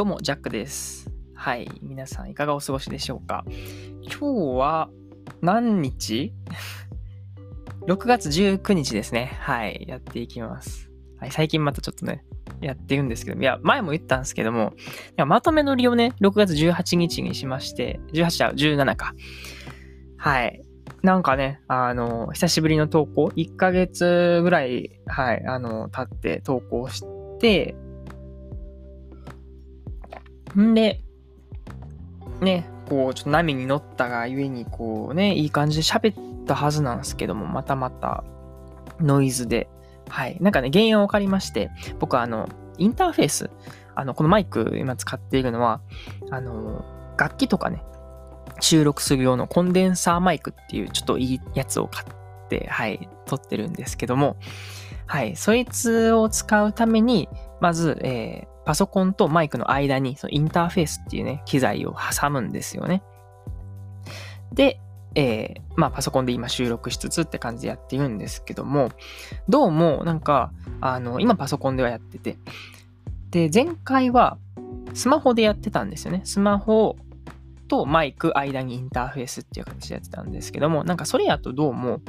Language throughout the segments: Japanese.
どうも、ジャックです。はい。皆さん、いかがお過ごしでしょうか？今日は、何日 ?6 月19日ですね。はい。やっていきます。はい。最近またちょっとね、やってるんですけど、いや、前も言ったんですけども、いやまとめ撮りをね、6月18日にしまして、18じゃ17か。はい。なんかね、あの、久しぶりの投稿、1ヶ月ぐらい、はい、あの、経って投稿して、んで、ね、こう、ちょっと波に乗ったがゆえに、こうね、いい感じで喋ったはずなんですけども、またまたノイズで、はい。なんかね、原因は分かりまして、僕はあの、インターフェース、あの、このマイク今使っているのは、あの、楽器とかね、収録する用のコンデンサーマイクっていうちょっといいやつを買って、はい、撮ってるんですけども、はい、そいつを使うために、まず、えーパソコンとマイクの間にそのインターフェースっていうね、機材を挟むんですよね。で、えーまあパソコンで今収録しつつって感じでやってるんですけども、どうもなんか、あの、今パソコンではやってて、で、前回はスマホでやってたんですよね。スマホとマイク間にインターフェースっていう形でやってたんですけども、なんかそれやとどうも、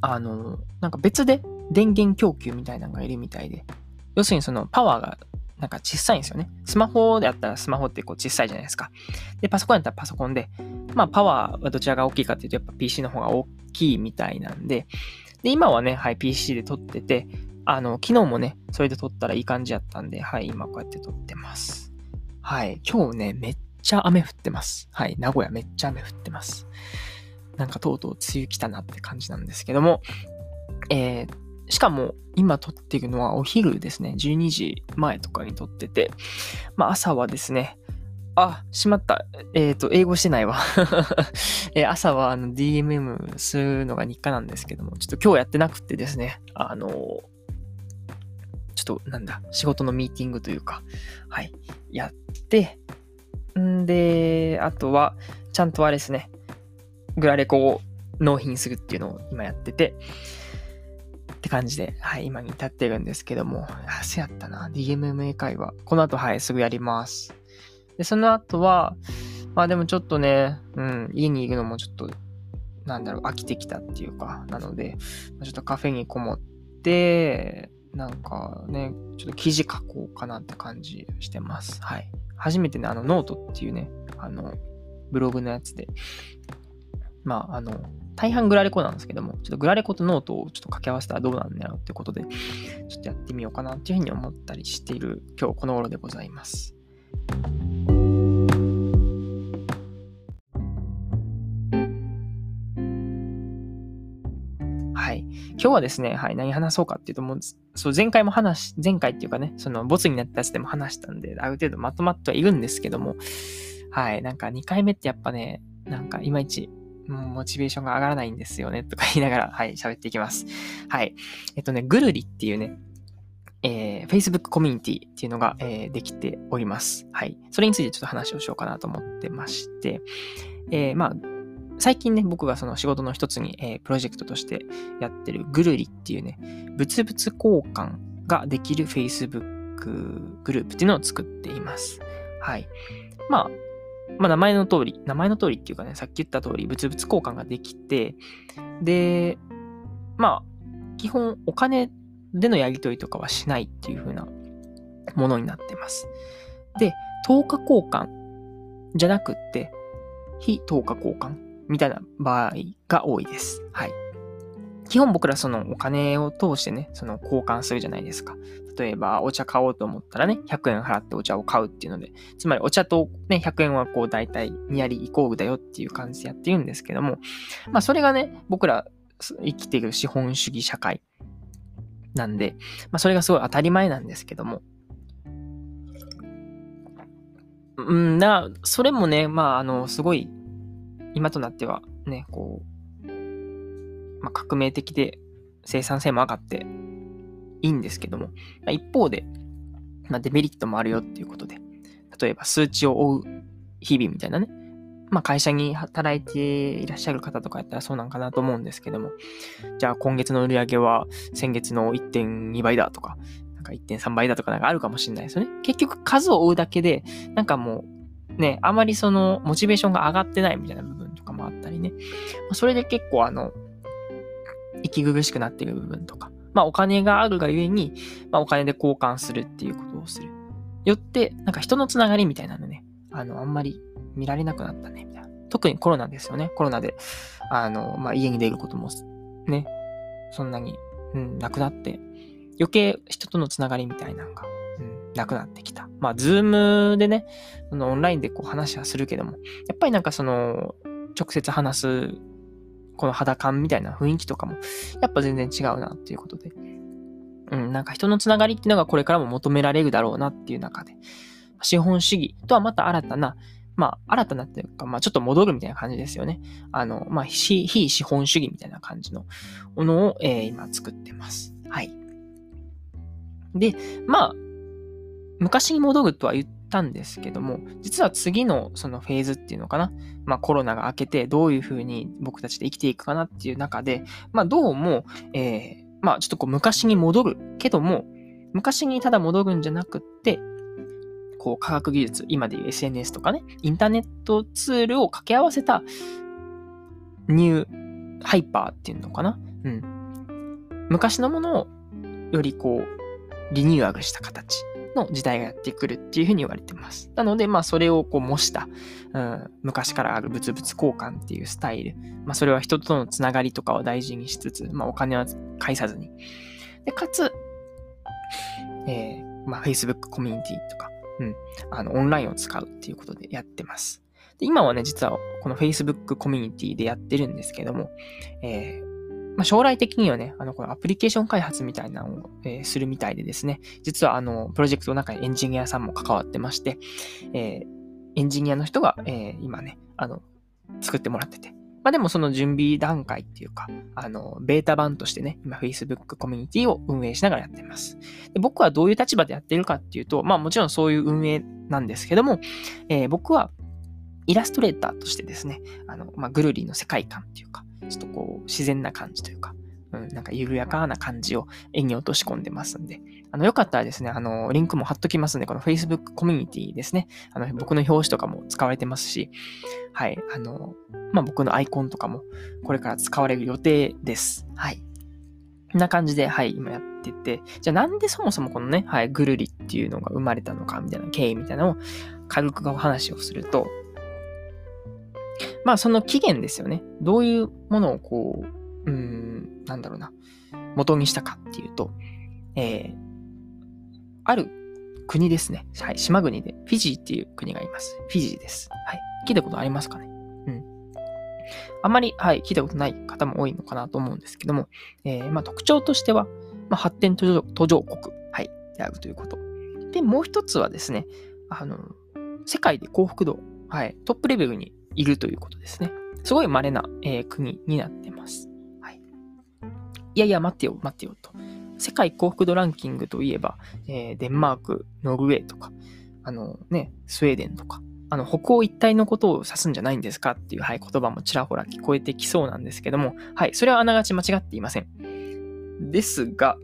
あの、なんか別で電源供給みたいなのがいるみたいで、要するにそのパワーがなんか小さいんですよね。スマホであったらスマホってこう小さいじゃないですか。で、パソコンやったらパソコンで、まあパワーはどちらが大きいかっていうとやっぱ PC の方が大きいみたいなんで、で、今はね、はい、PC で撮ってて、あの、昨日もね、それで撮ったらいい感じやったんで、はい、今こうやって撮ってます。はい、今日ね、めっちゃ雨降ってます。はい、名古屋めっちゃ雨降ってます。なんかとうとう梅雨来たなって感じなんですけども、えー、しかも今撮っているのはお昼ですね。12時前とかに撮ってて、まあ朝はですね、あ、しまった。えっ、と、英語してないわ。えー朝はあの DMM するのが日課なんですけども、ちょっと今日やってなくてですね、あのーちょっとなんだ、仕事のミーティングというか、はい、やって、んで、あとは、ちゃんとあれですね、グラレコを納品するっていうのを今やってて、って感じで、はい、今に至ってるんですけども、あ、そうやったな、DMMA 会話。この後、はい、すぐやります。で、その後は、まあでもちょっとね、うん、家にいるのもちょっと、なんだろう、飽きてきたっていうか、なので、ちょっとカフェにこもって、なんかね、ちょっと記事書こうかなって感じしてます。はい。初めてね、あの、ノートっていうね、あの、ブログのやつで、まあ、あの、大半グラレコなんですけども、ちょっとグラレコとノートをちょっと掛け合わせたらどうなんだろうってことで、ちょっとやってみようかなっていうふうに思ったりしている今日この頃でございます。はい。今日はですね、はい、何話そうかっていうと、もう、そう、前回も話、前回っていうかね、その、ボツになったやつでも話したんで、ある程度まとまってはいるんですけども、はい、なんか2回目ってやっぱね、なんかいまいち、うモチベーションが上がらないんですよね、とか言いながら、はい、喋っていきます。はい。えっとね、ぐるりっていうね、えー、Facebook コミュニティっていうのが、えーできております。はい。それについてちょっと話をしようかなと思ってまして、えーまあ、最近ね、僕がその仕事の一つに、えープロジェクトとしてやってるぐるりっていうね、物々交換ができる Facebook グループっていうのを作っています。はい。まあ、まあ名前の通り、名前の通りっていうかね、さっき言った通り、物々交換ができて、で、まあ、基本お金でのやり取りとかはしないっていう風なものになってます。で、10日交換じゃなくって、非10日交換みたいな場合が多いです。はい。基本僕らそのお金を通してね、その交換するじゃないですか。例えばお茶買おうと思ったらね、100円払ってお茶を買うっていうので、つまりお茶とね、100円はこう大体ニアリイコールだよっていう感じでやってるんですけども、まあそれがね、僕ら生きている資本主義社会なんで、まあそれがすごい当たり前なんですけども、うん、な、それもね、まああの、すごい、今となってはね、こう、まあ革命的で生産性も上がっていいんですけども、まあ一方で、まあデメリットもあるよっていうことで、例えば数値を追う日々みたいなね、まあ会社に働いていらっしゃる方とかやったらそうなんかなと思うんですけども、じゃあ今月の売り上げは先月の1.2倍だとか、なんか1.3倍だとかなんかあるかもしれないですよね。結局数を追うだけで、なんかもう、ね、あまりその、モチベーションが上がってないみたいな部分とかもあったりね。それで結構あの、息苦しくなっている部分とか、まあお金があるがゆえに、まあお金で交換するっていうことをする。よって、なんか人のつながりみたいなのね、あの、あんまり見られなくなったね、みたいな。特にコロナですよね。コロナで、あの、まあ家に出ることも、ね、そんなに、うん、なくなって、余計人とのつながりみたいなのが、うん、なくなってきた。まあ、ズームでね、そのオンラインでこう話はするけども、やっぱりなんかその、直接話す、この肌感みたいな雰囲気とかも、やっぱ全然違うなっていうことで。うん、なんか人のつながりっていうのがこれからも求められるだろうなっていう中で、資本主義とはまた新たな、まあ、新たなっていうか、まあ、ちょっと戻るみたいな感じですよね。あの、まあ、非資本主義みたいな感じのものを、えー、今作ってます。はい。で、まあ、昔に戻るとは言ってたんですけども、実は次のそのフェーズっていうのかな？まあコロナが明けてどういうふうに僕たちで生きていくかなっていう中で、まあどうも、えー、まあちょっとこう昔に戻るけども、昔にただ戻るんじゃなくって、こう科学技術、今でいう SNS とかね、インターネットツールを掛け合わせたニューハイパーっていうのかな？うん。昔のものをよりこうリニューアルした形の時代がやってくるっていうふうに言われてます。なので、まあ、それをこう模した、うん、昔からある物々交換っていうスタイル。まあ、それは人とのつながりとかを大事にしつつ、まあ、お金は返さずに。で、かつ、えー、まあ、Facebook コミュニティとか、うん、あの、オンラインを使うっていうことでやってます。で今はね、実はこの Facebook コミュニティでやってるんですけども、えーまあ、将来的にはね、あの、このアプリケーション開発みたいなのを、えー、するみたいでですね、実はあの、プロジェクトの中にエンジニアさんも関わってまして、えー、エンジニアの人が、えー、今ね、あの、作ってもらってて。まあでもその準備段階っていうか、あの、ベータ版としてね、今 Facebook コミュニティを運営しながらやってます。で僕はどういう立場でやってるかっていうと、まあもちろんそういう運営なんですけども、え、僕はイラストレーターとしてですね、あの、まあ、グルリの世界観っていうか、ちょっとこう、自然な感じというか、うん、なんか緩やかな感じを絵に落とし込んでますんで、あの、よかったらですね、あの、リンクも貼っときますんで、この Facebook コミュニティですね、あの、僕の表紙とかも使われてますし、はい、あの、まあ、僕のアイコンとかもこれから使われる予定です。はい。こんな感じで、はい、今やってて、じゃあなんでそもそもこのね、はい、ぐるりっていうのが生まれたのか、みたいな経緯みたいなのを軽くお話をすると、まあその起源ですよね。どういうものをこう、うん、なんだろうな、元にしたかっていうと、えー、ある国ですね。はい、島国で、フィジーっていう国がいます。フィジーです。はい。聞いたことありますかね？うん。あまり、はい、聞いたことない方も多いのかなと思うんですけども、えー、まあ特徴としては、まあ発展途上途上国、はい、であるということ。で、もう一つはですね、あの、世界で幸福度、はい、トップレベルにいるということですね。すごい稀な、えー、国になってます。はい。いやいや、待ってよ、待ってよと。世界幸福度ランキングといえば、えー、デンマーク、ノルウェーとか、あのね、スウェーデンとか、あの、北欧一体のことを指すんじゃないんですかっていう、はい、言葉もちらほら聞こえてきそうなんですけども、はい、それはあながち間違っていません。ですが、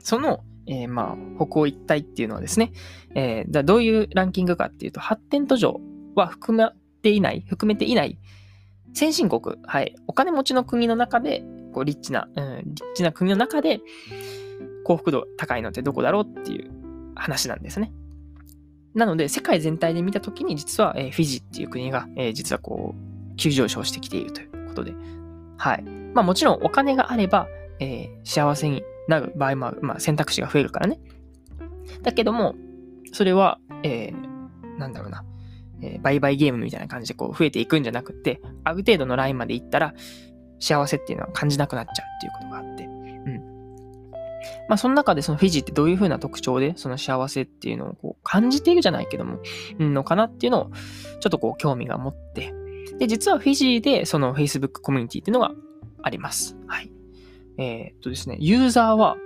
その、えー、まあ、北欧一体っていうのはですね、えー、だどういうランキングかっていうと、発展途上は含まていない、含めていない先進国、はい、お金持ちの国の中で、こう、リッチな、うん、リッチな国の中で、幸福度高いのってどこだろうっていう話なんですね。なので、世界全体で見たときに、実は、えー、フィジーっていう国が、えー、実はこう、急上昇してきているということで。はい。まあもちろんお金があれば、えー、幸せになる場合もある。まあ選択肢が増えるからね。だけども、それは、えー、なんだろうな。え、売買ゲームみたいな感じでこう増えていくんじゃなくて、ある程度のラインまで行ったら、幸せっていうのは感じなくなっちゃうっていうことがあって。うん。まあ、その中でそのフィジーってどういう風な特徴で、その幸せっていうのをこう感じているじゃないけども、ん、のかなっていうのを、ちょっとこう興味が持って、で、実はフィジーでその Facebook コミュニティっていうのがあります。はい。えー、っとですね、ユーザーは、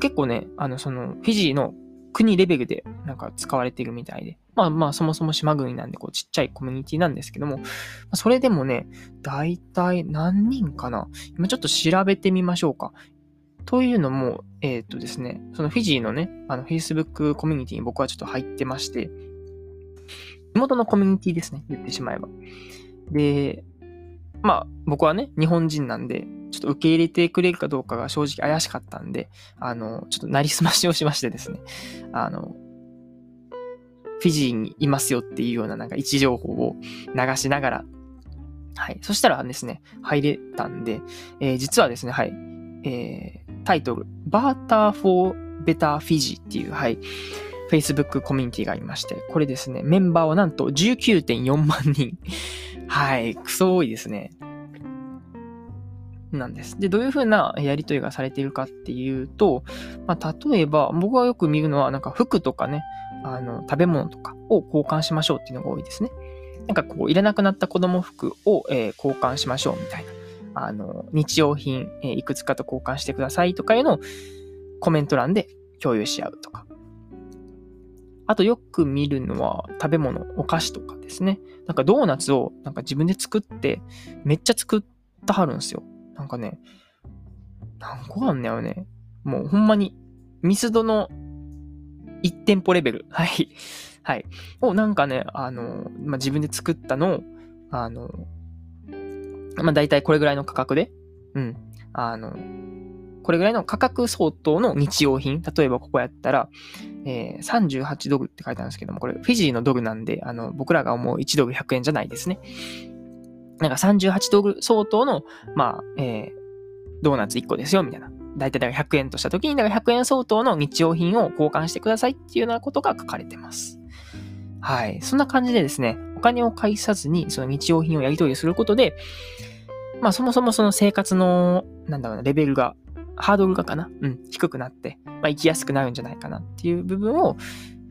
結構ね、あの、その、フィジーの国レベルでなんか使われてるみたいで。まあまあそもそも島国なんでこうちっちゃいコミュニティなんですけども、それでもね、だいたい何人かな今ちょっと調べてみましょうか。というのも、えっ、とですね、そのフィジーのね、あの Facebook コミュニティに僕はちょっと入ってまして、地元のコミュニティですね、言ってしまえば。で、まあ僕はね、日本人なんで、ちょっと受け入れてくれるかどうかが正直怪しかったんで、あの、ちょっとなりすましをしましてですね、あの、フィジーにいますよっていうようななんか位置情報を流しながら、はい。そしたらですね、入れたんで、えー、実はですね、はい。えー、タイトル、バーター・フォー・ベター・フィジーっていう、はい。Facebook コミュニティがありまして、これですね、メンバーはなんと19.4万人。はい。クソ多いですね。なんです。で、どういう風なやりとりがされているかっていうと、まあ、例えば、僕がよく見るのは、なんか服とかね、あの、食べ物とかを交換しましょうっていうのが多いですね。なんかこう、いらなくなった子供服を、えー、交換しましょうみたいな。あの、日用品、えー、いくつかと交換してくださいとかいうのをコメント欄で共有し合うとか。あとよく見るのは食べ物、お菓子とかですね。なんかドーナツをなんか自分で作って、めっちゃ作ったはるんですよ。なんかね、何個あんねやろね。もうほんまに、ミスドの1店舗レベル。はい。はい。をなんかね、あの、まあ、自分で作ったのを、あの、まあ、大体これぐらいの価格で、うん。あの、これぐらいの価格相当の日用品。例えばここやったら、えー、38ドルって書いてあるんですけども、これフィジーのドルなんで、あの、僕らが思う1ドル100円じゃないですね。なんか38ドル相当の、まあ、えー、ドーナツ1個ですよ、みたいな。だいたい100円とした時に、だから100円相当の日用品を交換してくださいっていうようなことが書かれてます。はい。そんな感じでですね、お金を介さずにその日用品をやり取りすることで、まあそもそもその生活の、なんだろうな、レベルが、ハードルがかな？うん、低くなって、まあ生きやすくなるんじゃないかなっていう部分を、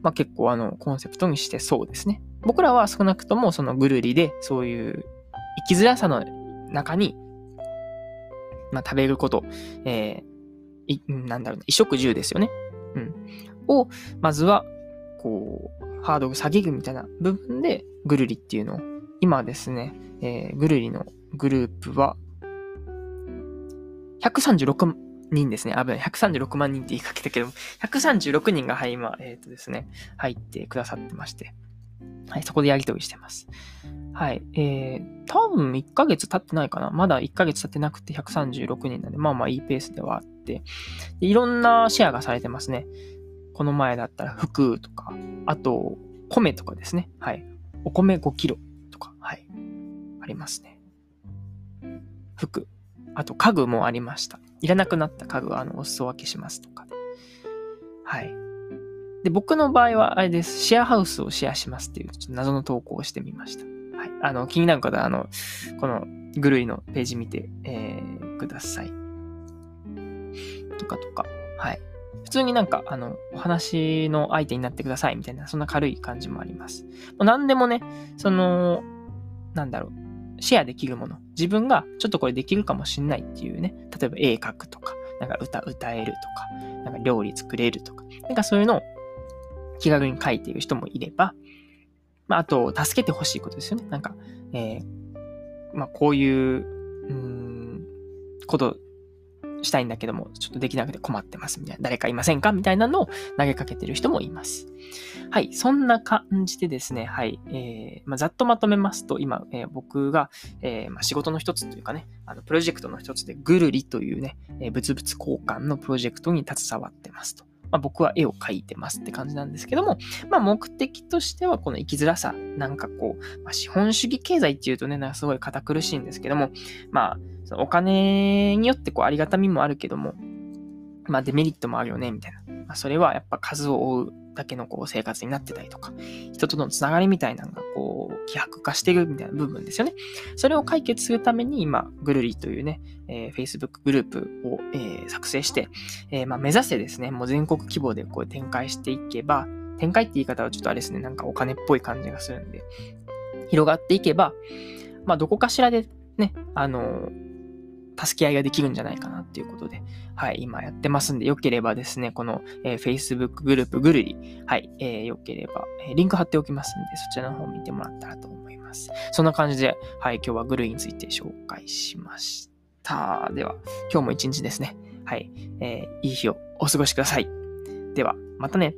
まあ結構あの、コンセプトにしてそうですね。僕らは少なくともそのぐるりで、そういう生きづらさの中に、まあ、食べること、えー、なんだろうな、衣食住ですよね。うん。を、まずは、こう、ハードル下げるみたいな部分で、ぐるりっていうのを、今ですね、えー、ぐるりのグループは、136人ですね。危ない。136万人って言いかけたけど、136人が、はい、今、えっ、ー、とですね、入ってくださってまして、はい、そこでやりとりしてます。はい。えー、多分1ヶ月経ってないかな。まだ1ヶ月経ってなくて136人なんで、まあまあいいペースではあって、でいろんなシェアがされてますね。この前だったら服とか、あと、米とかですね。はい。お米5キロとか、はい。ありますね。服。あと家具もありました。いらなくなった家具はあのお裾分けしますとか。はい。で、僕の場合はあれです。シェアハウスをシェアしますっていうちょっと謎の投稿をしてみました。はい。あの、気になる方は、あの、このグルイのページ見て、えー、ください。とかとか。はい。普通になんか、あの、お話の相手になってくださいみたいな、そんな軽い感じもあります。もう何でもね、その、なんだろう、シェアできるもの。自分がちょっとこれできるかもしんないっていうね。例えば絵描くとか、なんか歌歌えるとか、なんか料理作れるとか。なんかそういうのを気軽に書いている人もいれば、まあ、あと、助けてほしいことですよね。なんか、えー、まあ、こういう、うん、ことしたいんだけども、ちょっとできなくて困ってますみたいな、誰かいませんかみたいなのを投げかけてる人もいます。はい、そんな感じでですね、はい、えー、まあ、ざっとまとめますと、今、えー、僕が、えー、まあ、仕事の一つというかね、あの、プロジェクトの一つで、ぐるりというね、えー、物々交換のプロジェクトに携わってますと。まあ、僕は絵を描いてますって感じなんですけども、まあ、目的としてはこの生きづらさ、なんかこう、まあ、資本主義経済っていうとね、なんかすごい堅苦しいんですけども、まあ、お金によってこうありがたみもあるけども、まあデメリットもあるよね、みたいな。まあ、それはやっぱ数を追うだけのこう生活になってたりとか、人とのつながりみたいなのがこう、希薄化してるみたいな部分ですよね。それを解決するために今、ぐるりというね、えー、Facebook グループを、えー、作成して、えー、まあ、目指してですね、もう全国規模でこう展開していけば、展開って言い方はちょっとあれですね、なんかお金っぽい感じがするんで、広がっていけば、まあ、どこかしらでね、あの助け合いができるんじゃないかなっていうことで、はい、今やってますんで、よければですね、この、えー、Facebook グループぐるり、はい、えー、よければ、えー、リンク貼っておきますんで、そちらの方見てもらったらと思います。そんな感じで、はい、今日はグルリについて紹介しました。では、今日も一日ですね、はい、えーいい日をお過ごしください。では、またね。